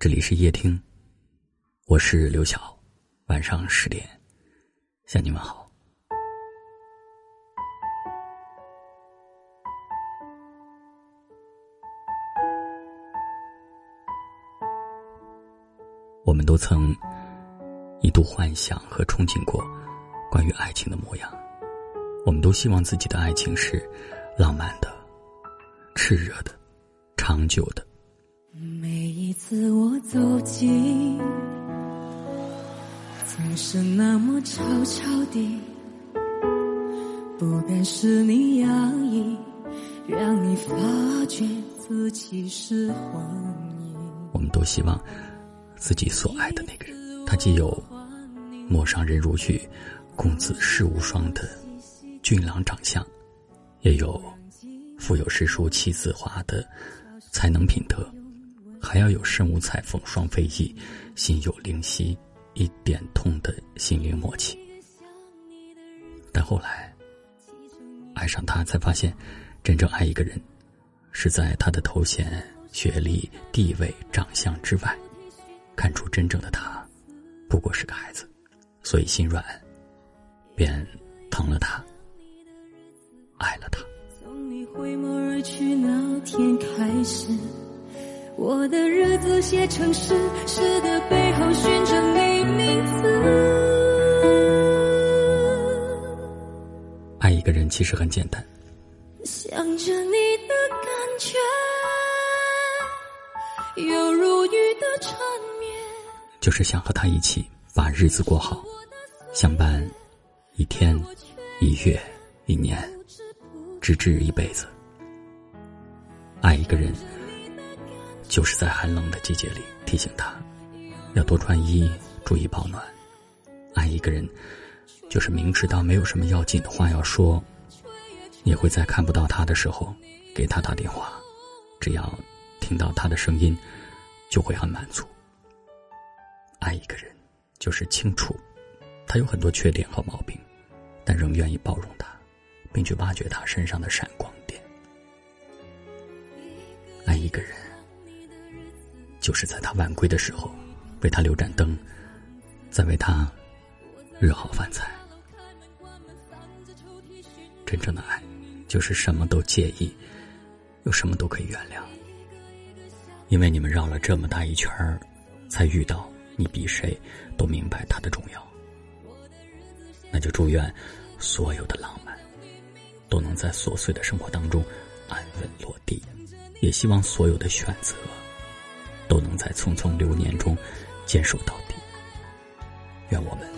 这里是夜听，我是刘晓。晚上十点，向你们好。我们都曾一度幻想和憧憬过关于爱情的模样，我们都希望自己的爱情是浪漫的、炽热的、长久的。每次我走近，总是那么悄悄地，不敢使你压抑，让你发觉自己是幻影。我们都希望自己所爱的那个人，他既有陌上人如许、公子世无双的俊朗长相，也有腹有诗书气自华的才能品德。还要有身无彩凤双飞翼，心有灵犀一点通的心灵默契。但后来爱上他，才发现，真正爱一个人，是在他的头衔、学历、地位、长相之外，看出真正的他，不过是个孩子，所以心软，便疼了他，爱了他。从你回眸而去那天开始。我的日子写成诗，诗的背后寻着你名字。爱一个人其实很简单，想着你的感觉，有如雨的缠绵，就是想和他一起把日子过好，相伴一天、一月、一年，直至一辈子。爱一个人。就是在寒冷的季节里提醒他，要多穿衣，注意保暖。爱一个人，就是明知道没有什么要紧的话要说，也会在看不到他的时候给他打电话，只要听到他的声音，就会很满足。爱一个人，就是清楚他有很多缺点和毛病，但仍愿意包容他，并去挖掘他身上的闪光点。爱一个人。就是在他晚归的时候，为他留盏灯，再为他热好饭菜。真正的爱，就是什么都介意，又什么都可以原谅。因为你们绕了这么大一圈儿，才遇到你比谁都明白他的重要。那就祝愿所有的浪漫，都能在琐碎的生活当中安稳落地。也希望所有的选择。都能在匆匆流年中坚守到底。愿我们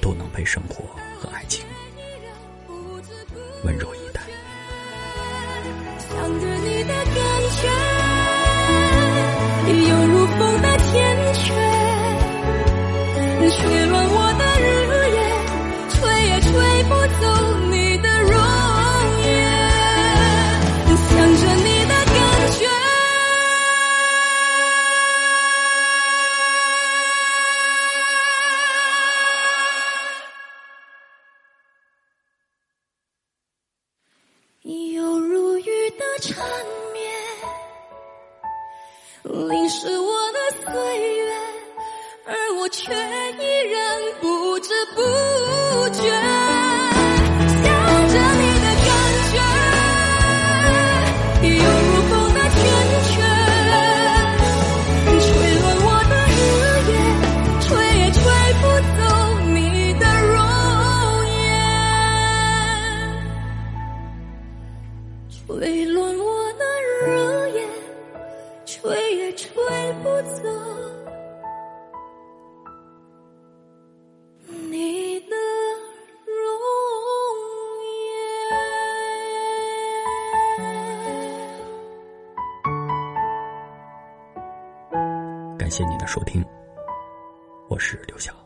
都能被生活和爱情温柔以待。有如雨的缠绵，淋湿我的岁月，而我却吹不走你的容颜。感谢你的收听，我是刘晓。